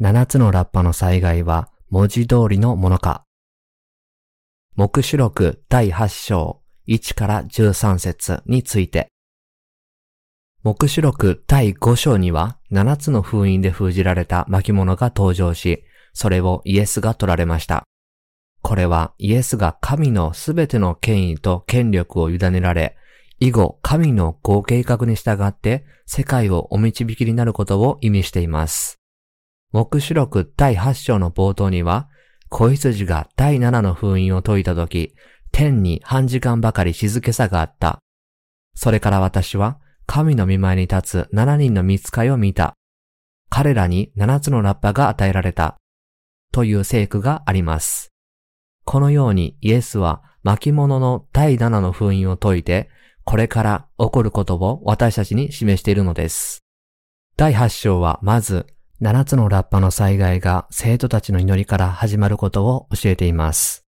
7つのラッパの災害は文字通りのものか目視録第8章1から13節について。目視録第5章には7つの封印で封じられた巻物が登場し、それをイエスが取られました。これはイエスが神のすべての権威と権力を委ねられ、以後神のご計画に従って世界をお導きになることを意味しています。目視録第8章の冒頭には、子羊が第7の封印を解いたとき、天に半時間ばかり静けさがあった。それから私は、神の見前に立つ7人の見つかいを見た。彼らに7つのラッパが与えられた。という聖句があります。このようにイエスは巻物の第7の封印を解いて、これから起こることを私たちに示しているのです。第8章はまず、7つのラッパの災害が生徒たちの祈りから始まることを教えています。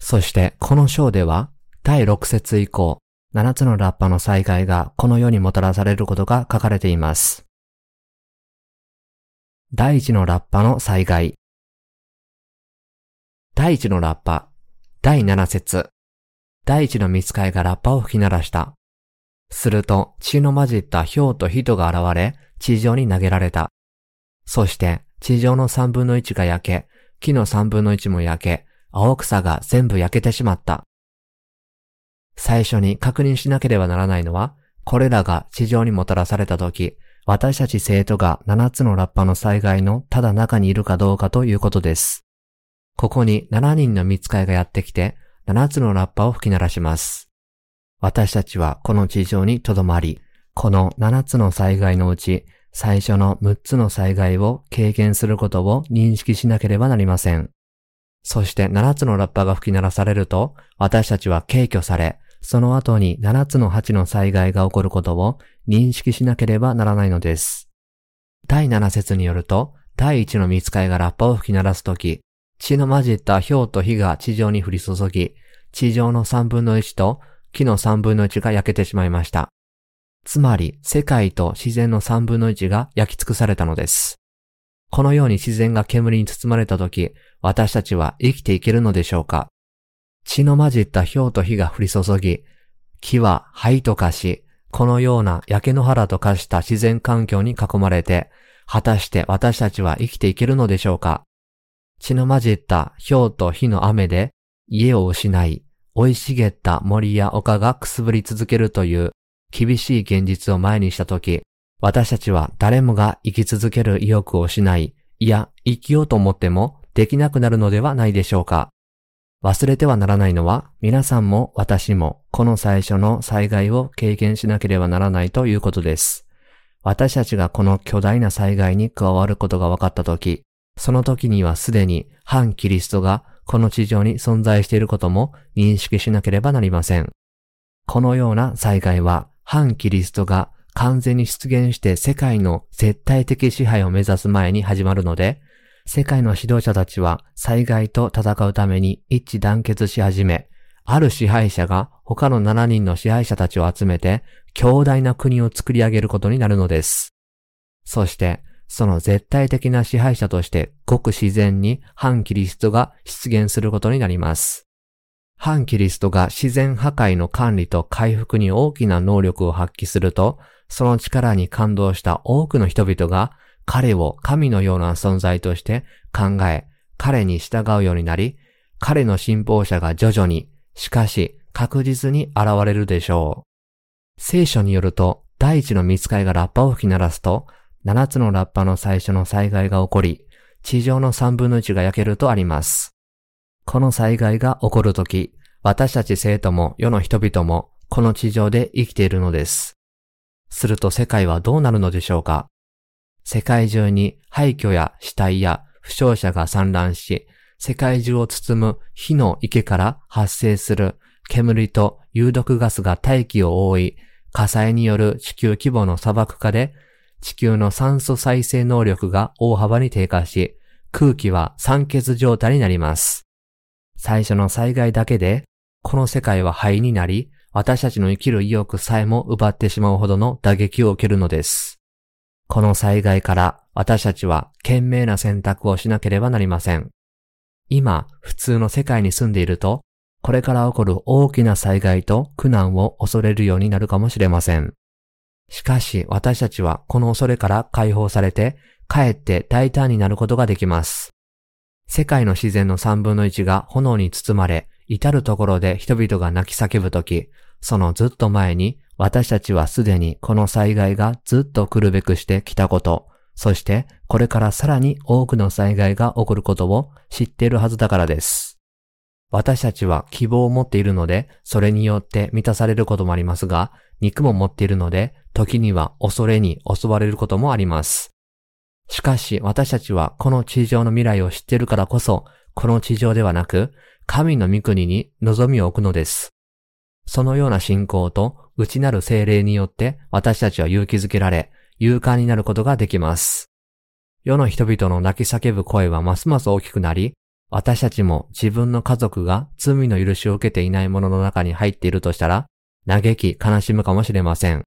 そしてこの章では第6節以降、7つのラッパの災害がこの世にもたらされることが書かれています。第1のラッパの災害。第1のラッパ、第7節。第1の見つかいがラッパを吹き鳴らした。すると血の混じった氷と人が現れ、地上に投げられた。そして地上の三分の一が焼け、木の三分の一も焼け、青草が全部焼けてしまった。最初に確認しなければならないのは、これらが地上にもたらされた時、私たち生徒が7つのラッパの災害のただ中にいるかどうかということです。ここに7人の見つかいがやってきて、7つのラッパを吹き鳴らします。私たちはこの地上に留まり、この7つの災害のうち、最初の6つの災害を経験することを認識しなければなりません。そして7つのラッパが吹き鳴らされると、私たちは軽挙され、その後に7つの8の災害が起こることを認識しなければならないのです。第7節によると、第1の見つかいがラッパを吹き鳴らすとき、血の混じった氷と火が地上に降り注ぎ、地上の3分の1と木の3分の1が焼けてしまいました。つまり、世界と自然の3分の1が焼き尽くされたのです。このように自然が煙に包まれたとき、私たちは生きていけるのでしょうか？血の混じった氷と火が降り注ぎ、木は灰と化し、このような焼け野原と化した自然環境に囲まれて、果たして私たちは生きていけるのでしょうか？血の混じった氷と火の雨で家を失い、生い茂った森や丘がくすぶり続けるという厳しい現実を前にしたとき、私たちは誰もが生き続ける意欲を失い、いや、生きようと思ってもできなくなるのではないでしょうか。忘れてはならないのは、皆さんも私もこの最初の災害を経験しなければならないということです。私たちがこの巨大な災害に加わることが分かったとき、その時にはすでに反キリストがこの地上に存在していることも認識しなければなりません。このような災害は反キリストが完全に出現して世界の絶対的支配を目指す前に始まるので、世界の指導者たちは災害と戦うために一致団結し始め、ある支配者が他の7人の支配者たちを集めて強大な国を作り上げることになるのです。そして、その絶対的な支配者としてごく自然に反キリストが出現することになります。反キリストが自然破壊の管理と回復に大きな能力を発揮すると、その力に感動した多くの人々が彼を神のような存在として考え、彼に従うようになり、彼の信奉者が徐々に、しかし確実に現れるでしょう。聖書によると、第一の見つかいがラッパを吹き鳴らすと、七つのラッパの最初の災害が起こり、地上の三分の一が焼けるとあります。この災害が起こるとき、私たち生徒も世の人々もこの地上で生きているのです。すると世界はどうなるのでしょうか？世界中に廃墟や死体や負傷者が散乱し、世界中を包む火の池から発生する煙と有毒ガスが大気を覆い、火災による地球規模の砂漠化で地球の酸素再生能力が大幅に低下し、空気は酸欠状態になります。最初の災害だけで、この世界は灰になり、私たちの生きる意欲さえも奪ってしまうほどの打撃を受けるのです。この災害から私たちは賢明な選択をしなければなりません。今、普通の世界に住んでいると、これから起こる大きな災害と苦難を恐れるようになるかもしれません。しかし私たちはこの恐れから解放されて、かえって大胆になることができます。世界の自然の三分の一が炎に包まれ、至るところで人々が泣き叫ぶとき、そのずっと前に私たちはすでにこの災害がずっと来るべくしてきたこと、そしてこれからさらに多くの災害が起こることを知っているはずだからです。私たちは希望を持っているので、それによって満たされることもありますが、肉も持っているので、時には恐れに襲われることもあります。しかし私たちはこの地上の未来を知っているからこそ、この地上ではなく、神の御国に望みを置くのです。そのような信仰と内なる精霊によって私たちは勇気づけられ、勇敢になることができます。世の人々の泣き叫ぶ声はますます大きくなり、私たちも自分の家族が罪の許しを受けていないものの中に入っているとしたら、嘆き悲しむかもしれません。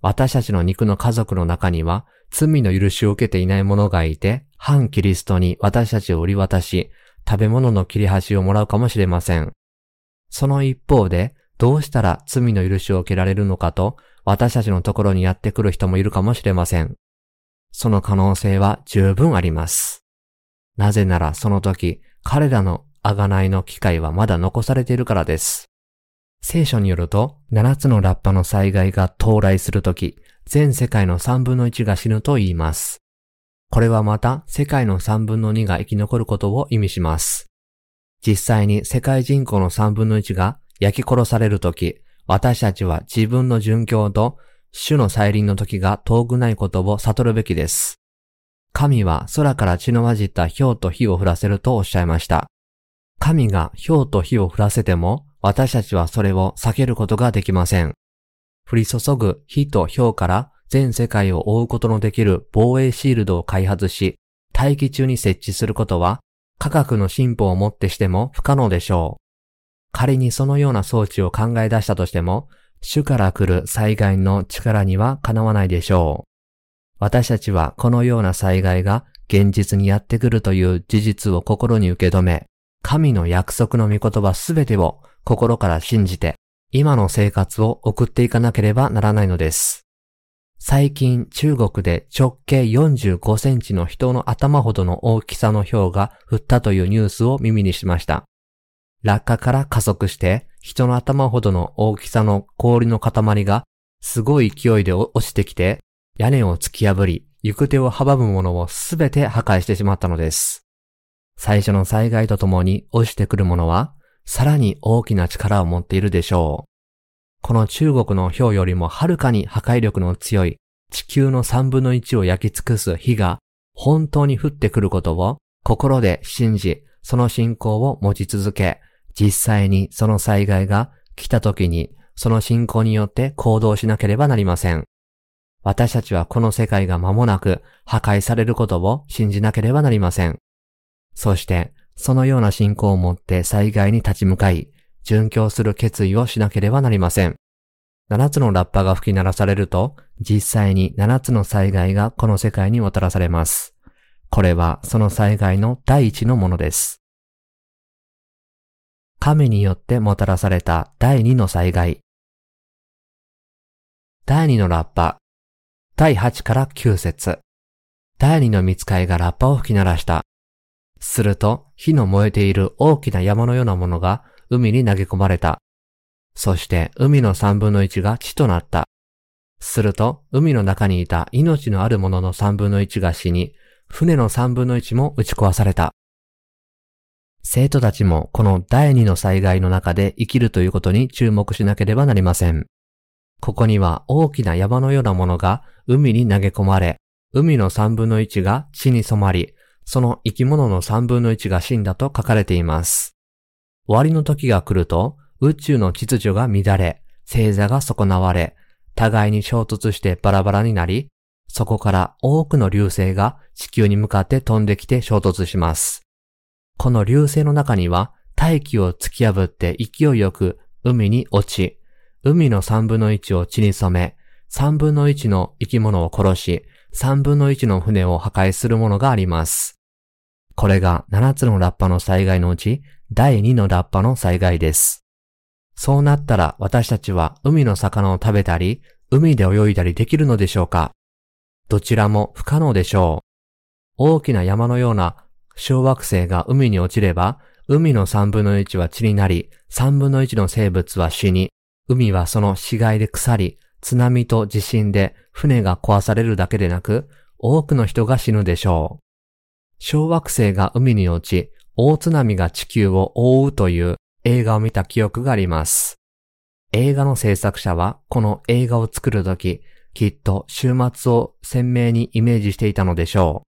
私たちの肉の家族の中には、罪の許しを受けていない者がいて、反キリストに私たちを売り渡し、食べ物の切り端をもらうかもしれません。その一方で、どうしたら罪の許しを受けられるのかと、私たちのところにやってくる人もいるかもしれません。その可能性は十分あります。なぜならその時、彼らの贖いの機会はまだ残されているからです。聖書によると、7つのラッパの災害が到来するとき、全世界の3分の1が死ぬと言います。これはまた世界の3分の2が生き残ることを意味します。実際に世界人口の3分の1が焼き殺されるとき、私たちは自分の殉教と主の再臨の時が遠くないことを悟るべきです。神は空から血の混じった氷と火を降らせるとおっしゃいました。神が氷と火を降らせても、私たちはそれを避けることができません。降り注ぐ火と氷から全世界を覆うことのできる防衛シールドを開発し、大気中に設置することは、科学の進歩をもってしても不可能でしょう。仮にそのような装置を考え出したとしても、主から来る災害の力にはかなわないでしょう。私たちはこのような災害が現実にやってくるという事実を心に受け止め、神の約束の御言葉すべてを心から信じて、今の生活を送っていかなければならないのです。最近中国で直径45センチの人の頭ほどの大きさの氷が降ったというニュースを耳にしました。落下から加速して人の頭ほどの大きさの氷の塊がすごい勢いで落ちてきて屋根を突き破り行く手を阻むものをすべて破壊してしまったのです。最初の災害とともに落ちてくるものはさらに大きな力を持っているでしょう。この中国の氷よりもはるかに破壊力の強い地球の三分の一を焼き尽くす火が本当に降ってくることを心で信じ、その信仰を持ち続け、実際にその災害が来た時にその信仰によって行動しなければなりません。私たちはこの世界が間もなく破壊されることを信じなければなりません。そしてそのような信仰を持って災害に立ち向かい、殉教する決意をしなければなりません。七つのラッパが吹き鳴らされると、実際に七つの災害がこの世界にもたらされます。これはその災害の第一のものです。神によってもたらされた第二の災害。第二のラッパ。第八から九節。第二の見つかいがラッパを吹き鳴らした。すると、火の燃えている大きな山のようなものが海に投げ込まれた。そして海の三分の一が地となった。すると、海の中にいた命のあるものの三分の一が死に、船の三分の一も打ち壊された。生徒たちもこの第二の災害の中で生きるということに注目しなければなりません。ここには大きな山のようなものが海に投げ込まれ、海の三分の一が地に染まり、その生き物の三分の一が死んだと書かれています。終わりの時が来ると、宇宙の秩序が乱れ、星座が損なわれ、互いに衝突してバラバラになり、そこから多くの流星が地球に向かって飛んできて衝突します。この流星の中には大気を突き破って勢いよく海に落ち、海の三分の一を地に染め、3分の1の生き物を殺し、3分の1の船を破壊するものがあります。これが7つのラッパの災害のうち第2のラッパの災害です。そうなったら私たちは海の魚を食べたり、海で泳いだりできるのでしょうか？どちらも不可能でしょう。大きな山のような小惑星が海に落ちれば、海の3分の1は血になり、3分の1の生物は死に、海はその死骸で腐り、津波と地震で船が壊されるだけでなく、多くの人が死ぬでしょう。小惑星が海に落ち、大津波が地球を覆うという映画を見た記憶があります。映画の制作者はこの映画を作るとき、きっと週末を鮮明にイメージしていたのでしょう。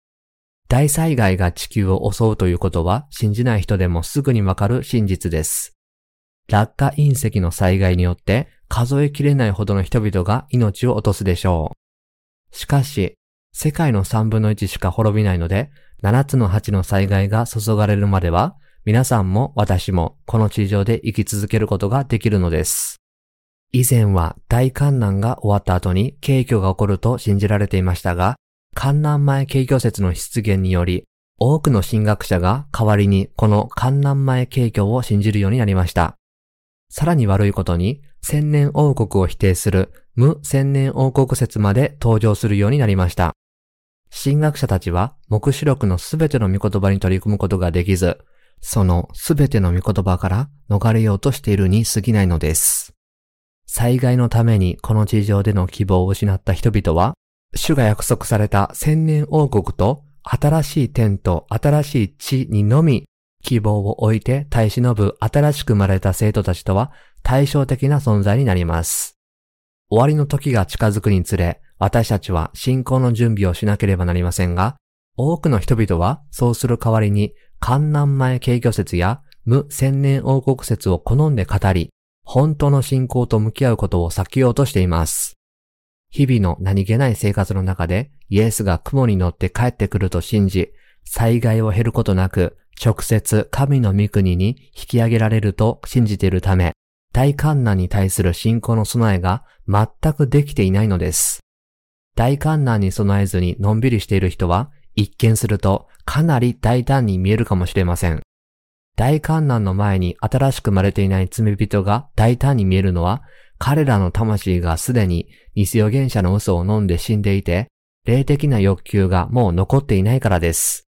大災害が地球を襲うということは信じない人でもすぐにわかる真実です。落下隕石の災害によって数えきれないほどの人々が命を落とすでしょう。しかし、世界の3分の1しか滅びないので、7つの8の災害が注がれるまでは、皆さんも私もこの地上で生き続けることができるのです。以前は大観難が終わった後に景挙が起こると信じられていましたが、観難前景挙説の出現により、多くの神学者が代わりにこの観難前景挙を信じるようになりました。さらに悪いことに、千年王国を否定する無千年王国説まで登場するようになりました。神学者たちは、目視録のすべての御言葉に取り組むことができず、そのすべての御言葉から逃れようとしているに過ぎないのです。災害のためにこの地上での希望を失った人々は、主が約束された千年王国と新しい天と新しい地にのみ希望を置いて耐え忍ぶ新しく生まれた生徒たちとは対照的な存在になります。終わりの時が近づくにつれ、私たちは信仰の準備をしなければなりませんが、多くの人々はそうする代わりに、観南前景挙説や無千年王国説を好んで語り、本当の信仰と向き合うことを避けようとしています。日々の何気ない生活の中でイエスが雲に乗って帰ってくると信じ、災害を減ることなく直接神の御国に引き上げられると信じているため、大観難に対する信仰の備えが全くできていないのです。大観難に備えずにのんびりしている人は、一見するとかなり大胆に見えるかもしれません。大観難の前に新しく生まれていない罪人が大胆に見えるのは、彼らの魂がすでに偽予言者の嘘を飲んで死んでいて、霊的な欲求がもう残っていないからです。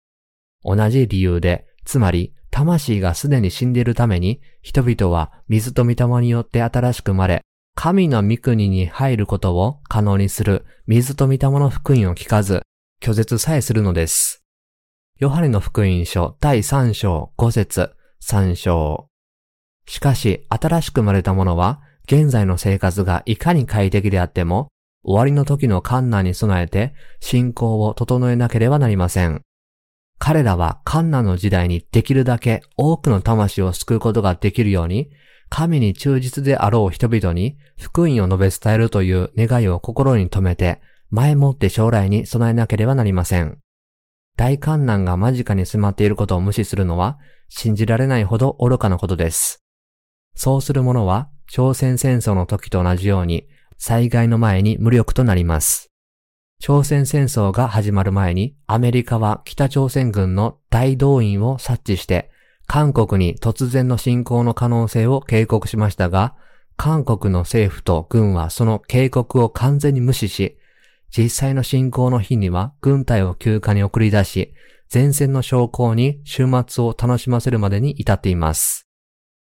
同じ理由で、つまり魂がすでに死んでいるために、人々は水と御霊によって新しく生まれ、神の御国に入ることを可能にする水と御霊の福音を聞かず、拒絶さえするのです。ヨハネの福音書第3章5節3章。しかし、新しく生まれた者は、現在の生活がいかに快適であっても、終わりの時の観難に備えて、信仰を整えなければなりません。彼らは観難の時代にできるだけ多くの魂を救うことができるように、神に忠実であろう人々に福音を述べ伝えるという願いを心に留めて、前もって将来に備えなければなりません。大観難が間近に迫っていることを無視するのは、信じられないほど愚かなことです。そうする者は、朝鮮戦争の時と同じように、災害の前に無力となります。朝鮮戦争が始まる前に、アメリカは北朝鮮軍の大動員を察知して、韓国に突然の侵攻の可能性を警告しましたが、韓国の政府と軍はその警告を完全に無視し、実際の侵攻の日には軍隊を休暇に送り出し、前線の将校に週末を楽しませるまでに至っています。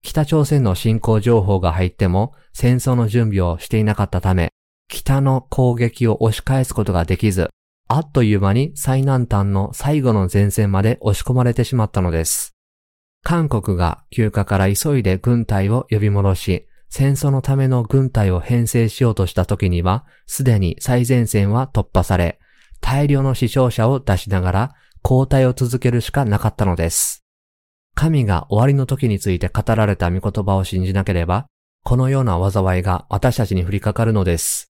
北朝鮮の侵攻情報が入っても戦争の準備をしていなかったため、北の攻撃を押し返すことができず、あっという間に最南端の最後の前線まで押し込まれてしまったのです。韓国が休暇から急いで軍隊を呼び戻し、戦争のための軍隊を編成しようとした時には、すでに最前線は突破され、大量の死傷者を出しながら交代を続けるしかなかったのです。神が終わりの時について語られた御言葉を信じなければ、このような災いが私たちに降りかかるのです。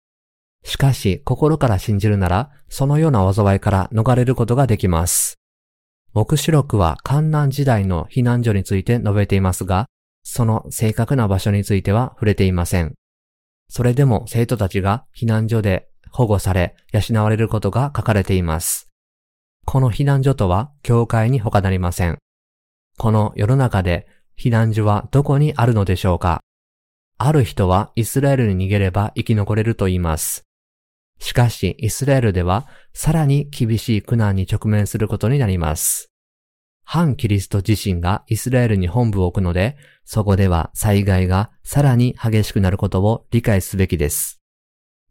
しかし、心から信じるなら、そのような災いから逃れることができます。目視録は観南時代の避難所について述べていますが、その正確な場所については触れていません。それでも生徒たちが避難所で保護され、養われることが書かれています。この避難所とは、教会に他なりません。この世の中で、避難所はどこにあるのでしょうかある人はイスラエルに逃げれば生き残れると言います。しかし、イスラエルでは、さらに厳しい苦難に直面することになります。反キリスト自身がイスラエルに本部を置くので、そこでは災害がさらに激しくなることを理解すべきです。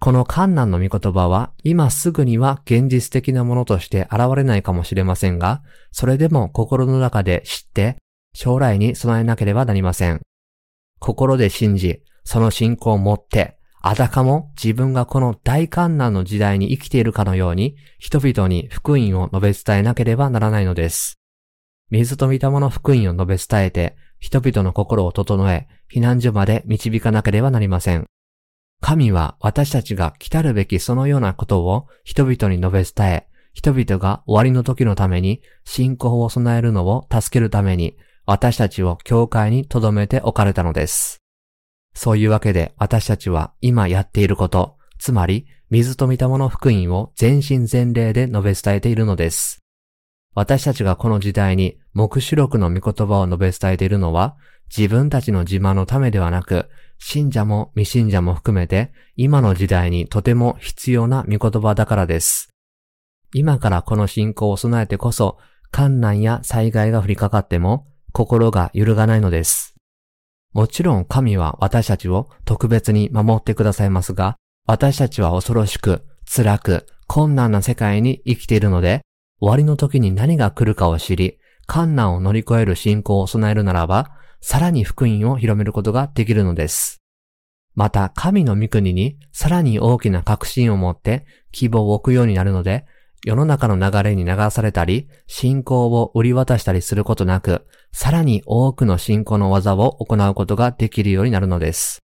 この観難の御言葉は今すぐには現実的なものとして現れないかもしれませんが、それでも心の中で知って将来に備えなければなりません。心で信じ、その信仰を持って、あたかも自分がこの大観難の時代に生きているかのように、人々に福音を述べ伝えなければならないのです。水と御霊の福音を述べ伝えて、人々の心を整え、避難所まで導かなければなりません。神は私たちが来たるべきそのようなことを人々に述べ伝え、人々が終わりの時のために信仰を備えるのを助けるために私たちを教会に留めておかれたのです。そういうわけで私たちは今やっていること、つまり水と御霊の福音を全身全霊で述べ伝えているのです。私たちがこの時代に目視録の御言葉を述べ伝えているのは自分たちの自慢のためではなく信者も未信者も含めて、今の時代にとても必要な御言葉だからです。今からこの信仰を備えてこそ、観難や災害が降りかかっても、心が揺るがないのです。もちろん神は私たちを特別に守ってくださいますが、私たちは恐ろしく、辛く、困難な世界に生きているので、終わりの時に何が来るかを知り、観難を乗り越える信仰を備えるならば、さらに福音を広めることができるのです。また、神の御国にさらに大きな確信を持って希望を置くようになるので、世の中の流れに流されたり、信仰を売り渡したりすることなく、さらに多くの信仰の技を行うことができるようになるのです。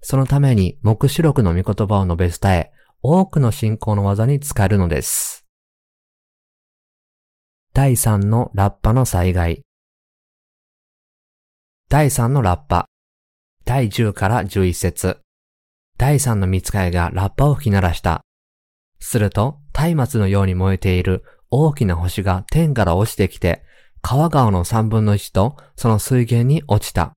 そのために、目視録の御言葉を述べ伝え、多くの信仰の技に使えるのです。第3のラッパの災害。第3のラッパ。第10から11節第3の見つかいがラッパを吹き鳴らした。すると、松明のように燃えている大きな星が天から落ちてきて、川川の三分の一とその水源に落ちた。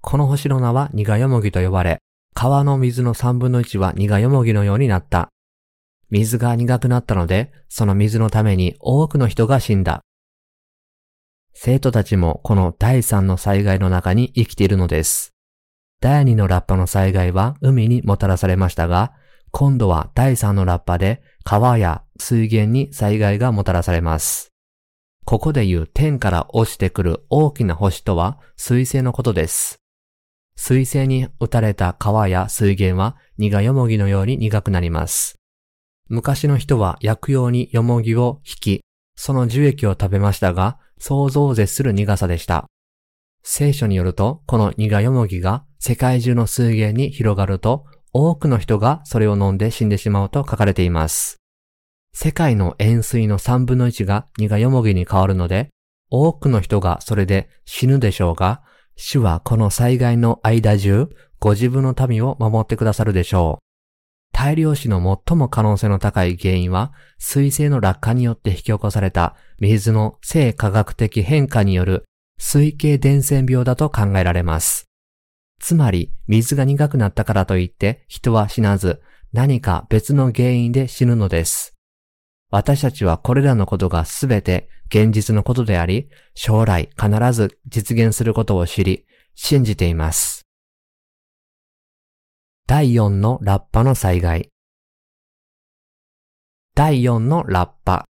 この星の名は苦よもぎと呼ばれ、川の水の三分の一は苦よもぎのようになった。水が苦くなったので、その水のために多くの人が死んだ。生徒たちもこの第三の災害の中に生きているのです。第二のラッパの災害は海にもたらされましたが、今度は第三のラッパで川や水源に災害がもたらされます。ここで言う天から落ちてくる大きな星とは水星のことです。水星に打たれた川や水源は苦よもぎのように苦くなります。昔の人は薬用によもぎを引き、その樹液を食べましたが、想像を絶する苦さでした。聖書によると、この苦よもぎが世界中の水源に広がると、多くの人がそれを飲んで死んでしまうと書かれています。世界の塩水の3分の1が苦よもぎに変わるので、多くの人がそれで死ぬでしょうが、主はこの災害の間中、ご自分の民を守ってくださるでしょう。大量死の最も可能性の高い原因は、水星の落下によって引き起こされた水の性科学的変化による水系伝染病だと考えられます。つまり、水が苦くなったからといって人は死なず、何か別の原因で死ぬのです。私たちはこれらのことがすべて現実のことであり、将来必ず実現することを知り、信じています。第4のラッパの災害。第4のラッパ。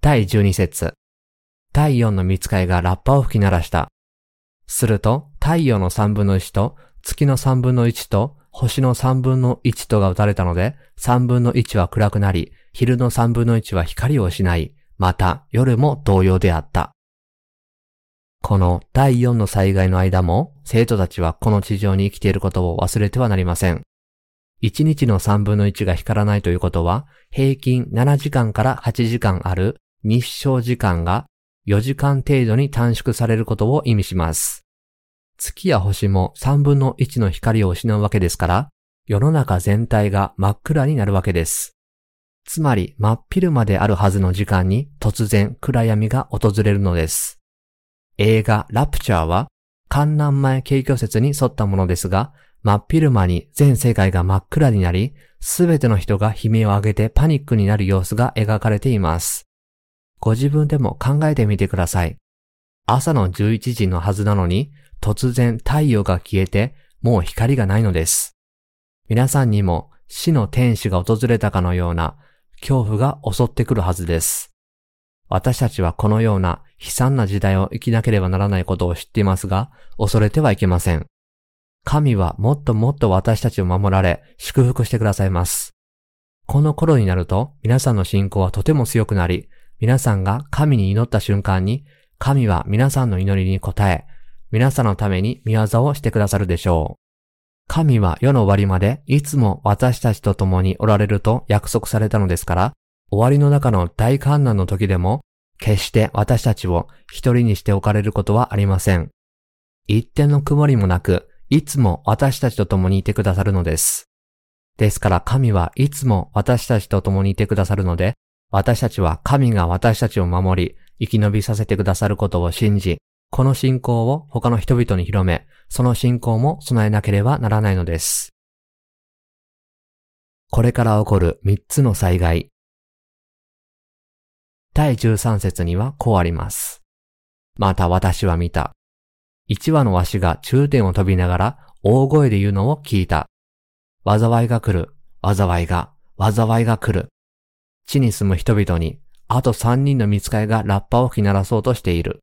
第12節。第4の見つかいがラッパを吹き鳴らした。すると、太陽の3分の1と、月の3分の1と、星の3分の1とが打たれたので、3分の1は暗くなり、昼の3分の1は光を失い、また夜も同様であった。この第4の災害の間も、生徒たちはこの地上に生きていることを忘れてはなりません。1日の3分の1が光らないということは、平均7時間から8時間ある日照時間が4時間程度に短縮されることを意味します。月や星も3分の1の光を失うわけですから、世の中全体が真っ暗になるわけです。つまり真っ昼まであるはずの時間に突然暗闇が訪れるのです。映画ラプチャーは観南前景挙説に沿ったものですが、真っ昼間に全世界が真っ暗になり、すべての人が悲鳴を上げてパニックになる様子が描かれています。ご自分でも考えてみてください。朝の11時のはずなのに、突然太陽が消えて、もう光がないのです。皆さんにも死の天使が訪れたかのような恐怖が襲ってくるはずです。私たちはこのような悲惨な時代を生きなければならないことを知っていますが、恐れてはいけません。神はもっともっと私たちを守られ、祝福してくださいます。この頃になると、皆さんの信仰はとても強くなり、皆さんが神に祈った瞬間に、神は皆さんの祈りに応え、皆さんのために見業をしてくださるでしょう。神は世の終わりまでいつも私たちと共におられると約束されたのですから、終わりの中の大観難の時でも、決して私たちを一人にしておかれることはありません。一点の曇りもなく、いつも私たちと共にいてくださるのです。ですから神はいつも私たちと共にいてくださるので、私たちは神が私たちを守り、生き延びさせてくださることを信じ、この信仰を他の人々に広め、その信仰も備えなければならないのです。これから起こる三つの災害。第13節にはこうあります。また私は見た。一羽のわしが中点を飛びながら大声で言うのを聞いた。災いが来る。災いが、災いが来る。地に住む人々に、あと三人の見つかいがラッパを吹き鳴らそうとしている。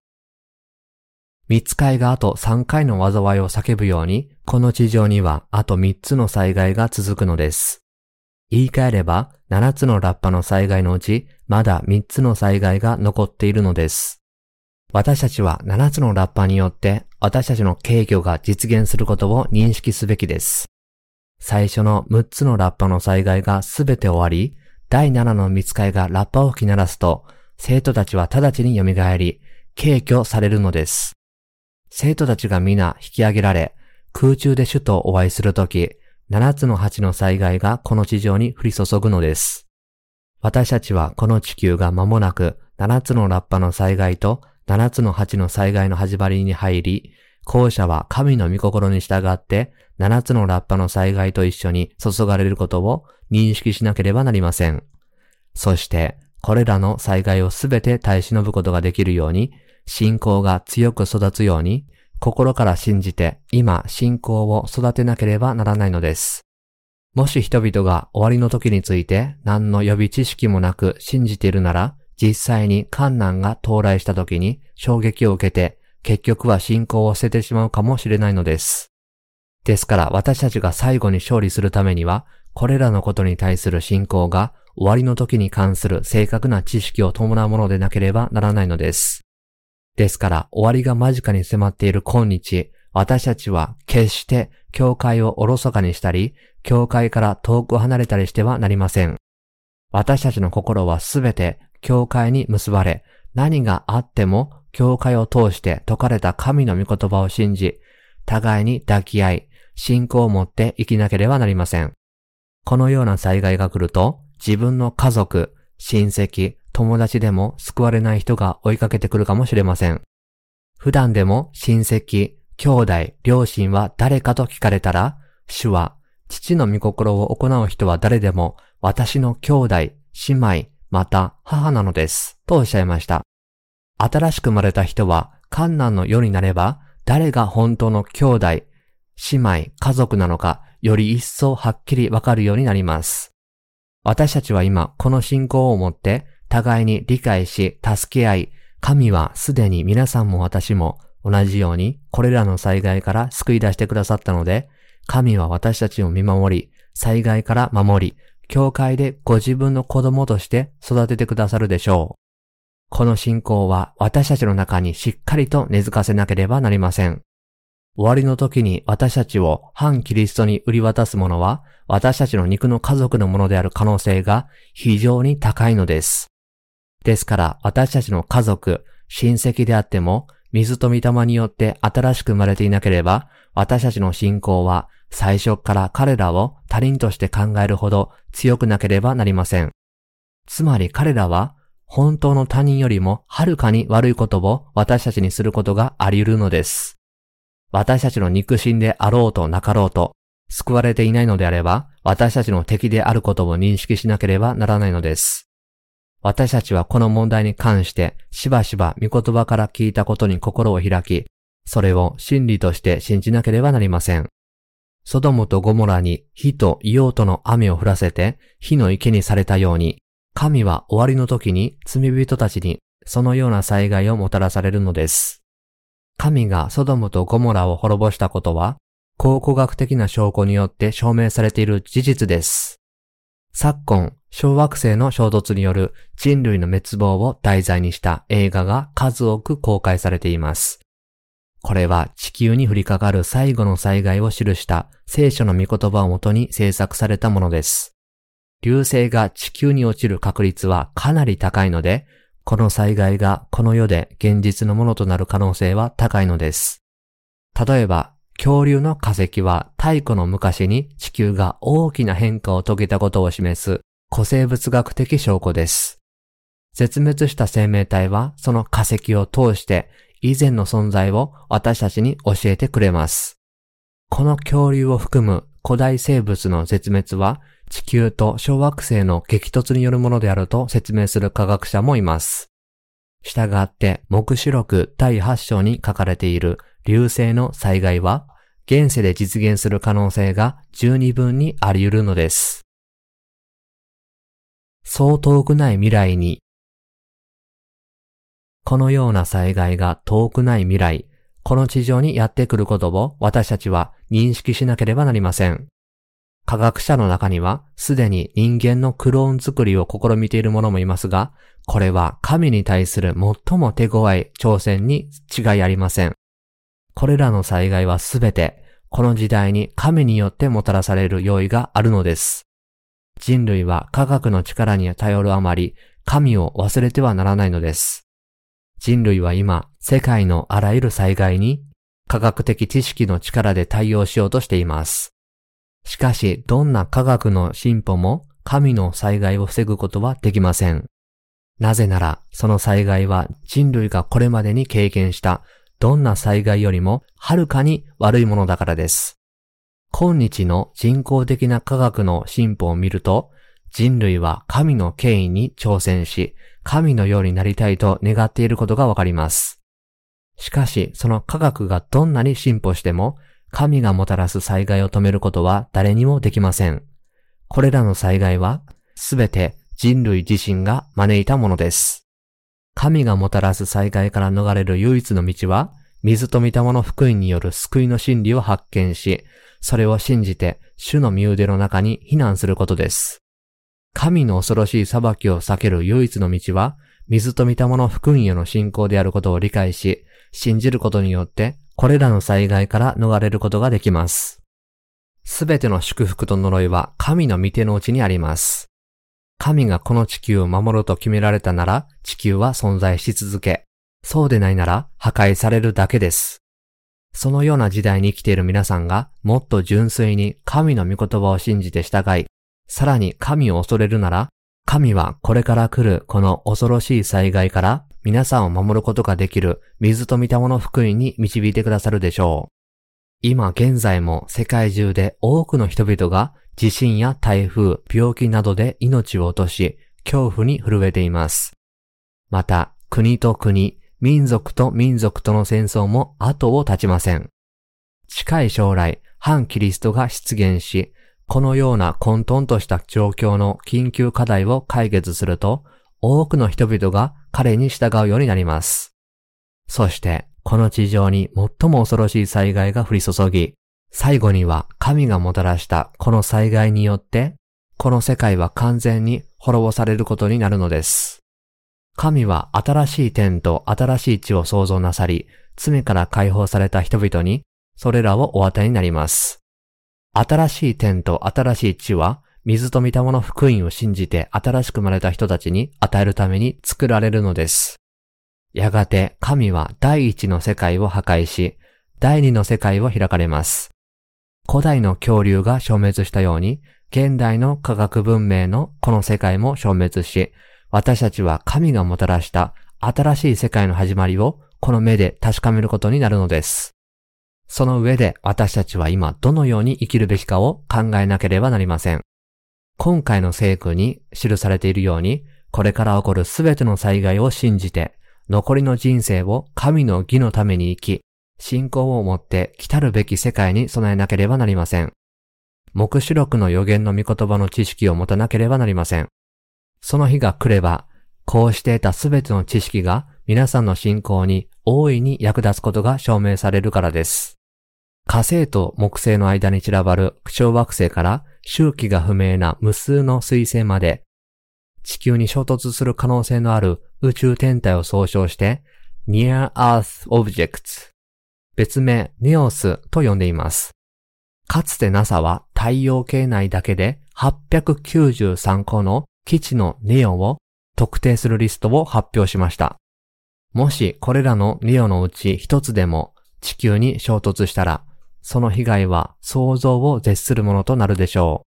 見つかいがあと3回の災いを叫ぶように、この地上にはあと3つの災害が続くのです。言い換えれば、7つのラッパの災害のうち、まだ3つの災害が残っているのです。私たちは7つのラッパによって私たちの軽挙が実現することを認識すべきです。最初の6つのラッパの災害がすべて終わり、第7の見つかいがラッパを吹き鳴らすと、生徒たちは直ちに蘇り、軽挙されるのです。生徒たちが皆引き上げられ、空中で主とお会いするとき、七つの八の災害がこの地上に降り注ぐのです。私たちはこの地球が間もなく七つのラッパの災害と七つの八の災害の始まりに入り、後者は神の御心に従って七つのラッパの災害と一緒に注がれることを認識しなければなりません。そして、これらの災害をすべて耐え忍ぶことができるように、信仰が強く育つように、心から信じて今信仰を育てなければならないのです。もし人々が終わりの時について何の予備知識もなく信じているなら、実際に観難が到来した時に衝撃を受けて結局は信仰を捨ててしまうかもしれないのです。ですから私たちが最後に勝利するためには、これらのことに対する信仰が終わりの時に関する正確な知識を伴うものでなければならないのです。ですから終わりが間近に迫っている今日、私たちは決して教会をおろそかにしたり、教会から遠く離れたりしてはなりません。私たちの心はすべて教会に結ばれ、何があっても教会を通して説かれた神の御言葉を信じ、互いに抱き合い、信仰を持って生きなければなりません。このような災害が来ると、自分の家族、親戚、友達でも救われない人が追いかけてくるかもしれません。普段でも親戚、兄弟、両親は誰かと聞かれたら、主は、父の御心を行う人は誰でも、私の兄弟、姉妹、また母なのです。とおっしゃいました。新しく生まれた人は、観難の世になれば、誰が本当の兄弟、姉妹、家族なのか、より一層はっきりわかるようになります。私たちは今、この信仰を持って、互いに理解し、助け合い、神はすでに皆さんも私も同じようにこれらの災害から救い出してくださったので、神は私たちを見守り、災害から守り、教会でご自分の子供として育ててくださるでしょう。この信仰は私たちの中にしっかりと根付かせなければなりません。終わりの時に私たちを反キリストに売り渡すものは私たちの肉の家族のものである可能性が非常に高いのです。ですから私たちの家族、親戚であっても、水と御霊によって新しく生まれていなければ、私たちの信仰は最初から彼らを他人として考えるほど強くなければなりません。つまり彼らは本当の他人よりもはるかに悪いことを私たちにすることがあり得るのです。私たちの肉親であろうとなかろうと、救われていないのであれば、私たちの敵であることを認識しなければならないのです。私たちはこの問題に関してしばしば御言葉から聞いたことに心を開き、それを真理として信じなければなりません。ソドムとゴモラに火と硫黄との雨を降らせて火の池にされたように、神は終わりの時に罪人たちにそのような災害をもたらされるのです。神がソドムとゴモラを滅ぼしたことは、考古学的な証拠によって証明されている事実です。昨今、小惑星の衝突による人類の滅亡を題材にした映画が数多く公開されています。これは地球に降りかかる最後の災害を記した聖書の御言葉をもとに制作されたものです。流星が地球に落ちる確率はかなり高いので、この災害がこの世で現実のものとなる可能性は高いのです。例えば、恐竜の化石は太古の昔に地球が大きな変化を遂げたことを示す古生物学的証拠です。絶滅した生命体はその化石を通して以前の存在を私たちに教えてくれます。この恐竜を含む古代生物の絶滅は地球と小惑星の激突によるものであると説明する科学者もいます。したがって、目視録第8章に書かれている流星の災害は、現世で実現する可能性が十二分にあり得るのです。そう遠くない未来に、このような災害が遠くない未来、この地上にやってくることを私たちは認識しなければなりません。科学者の中にはすでに人間のクローン作りを試みている者もいますが、これは神に対する最も手強い挑戦に違いありません。これらの災害はすべてこの時代に神によってもたらされる用意があるのです。人類は科学の力に頼るあまり神を忘れてはならないのです。人類は今世界のあらゆる災害に科学的知識の力で対応しようとしています。しかし、どんな科学の進歩も神の災害を防ぐことはできません。なぜなら、その災害は人類がこれまでに経験したどんな災害よりもはるかに悪いものだからです。今日の人工的な科学の進歩を見ると、人類は神の権威に挑戦し、神のようになりたいと願っていることがわかります。しかし、その科学がどんなに進歩しても、神がもたらす災害を止めることは誰にもできません。これらの災害はすべて人類自身が招いたものです。神がもたらす災害から逃れる唯一の道は、水と御霊の福音による救いの真理を発見し、それを信じて主の身腕の中に避難することです。神の恐ろしい裁きを避ける唯一の道は、水と御霊の福音への信仰であることを理解し、信じることによってこれらの災害から逃れることができます。すべての祝福と呪いは神の御手の内にあります。神がこの地球を守ると決められたなら地球は存在し続け、そうでないなら破壊されるだけです。そのような時代に生きている皆さんがもっと純粋に神の御言葉を信じて従い、さらに神を恐れるなら、神はこれから来るこの恐ろしい災害から皆さんを守ることができる水と御霊の福音に導いてくださるでしょう。今現在も世界中で多くの人々が地震や台風、病気などで命を落とし、恐怖に震えています。また、国と国、民族と民族との戦争も後を絶ちません。近い将来、反キリストが出現し、このような混沌とした状況の緊急課題を解決すると、多くの人々が彼に従うようになります。そして、この地上に最も恐ろしい災害が降り注ぎ、最後には神がもたらしたこの災害によって、この世界は完全に滅ぼされることになるのです。神は新しい天と新しい地を創造なさり、罪から解放された人々に、それらをお与えになります。新しい天と新しい地は、水と御霊の福音を信じて新しく生まれた人たちに与えるために作られるのです。やがて神は第一の世界を破壊し、第二の世界を開かれます。古代の恐竜が消滅したように、現代の科学文明のこの世界も消滅し、私たちは神がもたらした新しい世界の始まりをこの目で確かめることになるのです。その上で私たちは今どのように生きるべきかを考えなければなりません。今回の聖句に記されているように、これから起こるすべての災害を信じて、残りの人生を神の義のために生き、信仰を持って来たるべき世界に備えなければなりません。目視録の予言の御言葉の知識を持たなければなりません。その日が来れば、こうして得たすべての知識が皆さんの信仰に大いに役立つことが証明されるからです。火星と木星の間に散らばる小惑星から周期が不明な無数の水星まで、地球に衝突する可能性のある宇宙天体を総称して Near Earth Objects、別名ネオスと呼んでいます。かつて NASA は太陽系内だけで893個の基地のネオを特定するリストを発表しました。もしこれらのネオのうち一つでも地球に衝突したら、その被害は想像を絶するものとなるでしょう。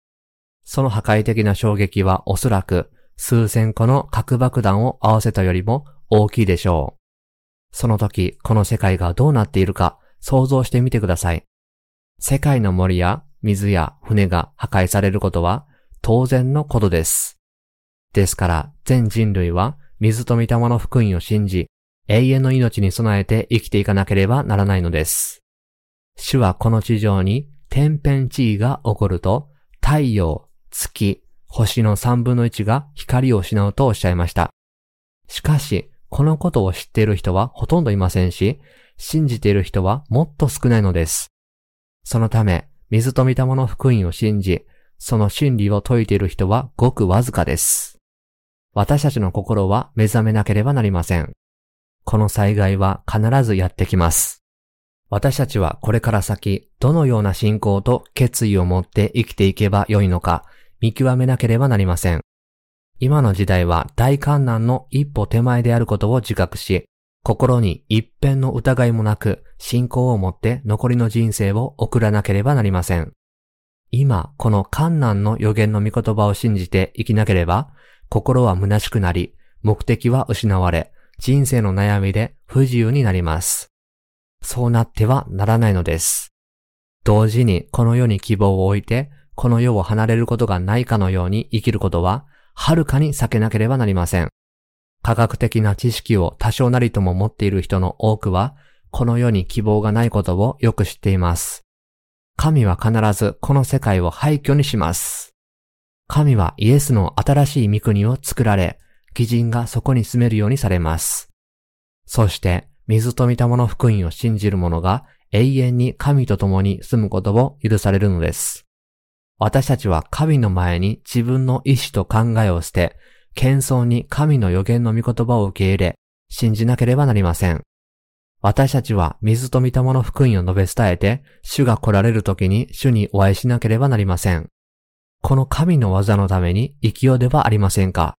その破壊的な衝撃はおそらく数千個の核爆弾を合わせたよりも大きいでしょう。その時、この世界がどうなっているか想像してみてください。世界の森や水や船が破壊されることは当然のことです。ですから全人類は水と御霊の福音を信じ、永遠の命に備えて生きていかなければならないのです。主はこの地上に天変地異が起こると、太陽、月、星の三分の一が光を失うとおっしゃいました。しかし、このことを知っている人はほとんどいませんし、信じている人はもっと少ないのです。そのため、水と御霊の福音を信じ、その真理を説いている人はごくわずかです。私たちの心は目覚めなければなりません。この災害は必ずやってきます。私たちはこれから先、どのような信仰と決意を持って生きていけばよいのか、見極めなければなりません。今の時代は大観難の一歩手前であることを自覚し、心に一片の疑いもなく信仰を持って残りの人生を送らなければなりません。今、この観難の予言の御言葉を信じて生きなければ、心は虚しくなり、目的は失われ、人生の悩みで不自由になります。そうなってはならないのです。同時にこの世に希望を置いて、この世を離れることがないかのように生きることは、はるかに避けなければなりません。科学的な知識を多少なりとも持っている人の多くは、この世に希望がないことをよく知っています。神は必ずこの世界を廃墟にします。神はイエスの新しい御国を作られ、義人がそこに住めるようにされます。そして、水と御霊の福音を信じる者が永遠に神と共に住むことを許されるのです。私たちは神の前に自分の意志と考えを捨て、謙遜に神の予言の御言葉を受け入れ、信じなければなりません。私たちは水と御霊の福音を述べ伝えて、主が来られる時に主にお会いしなければなりません。この神の技のために生きようではありませんか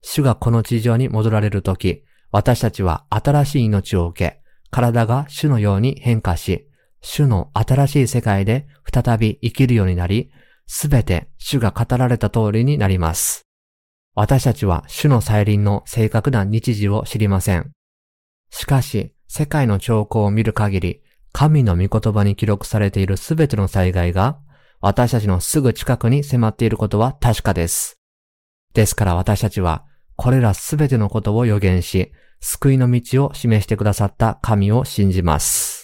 主がこの地上に戻られる時、私たちは新しい命を受け、体が主のように変化し、主の新しい世界で再び生きるようになり、すべて主が語られた通りになります。私たちは主の再臨の正確な日時を知りません。しかし、世界の兆候を見る限り、神の御言葉に記録されているすべての災害が、私たちのすぐ近くに迫っていることは確かです。ですから私たちは、これらすべてのことを予言し、救いの道を示してくださった神を信じます。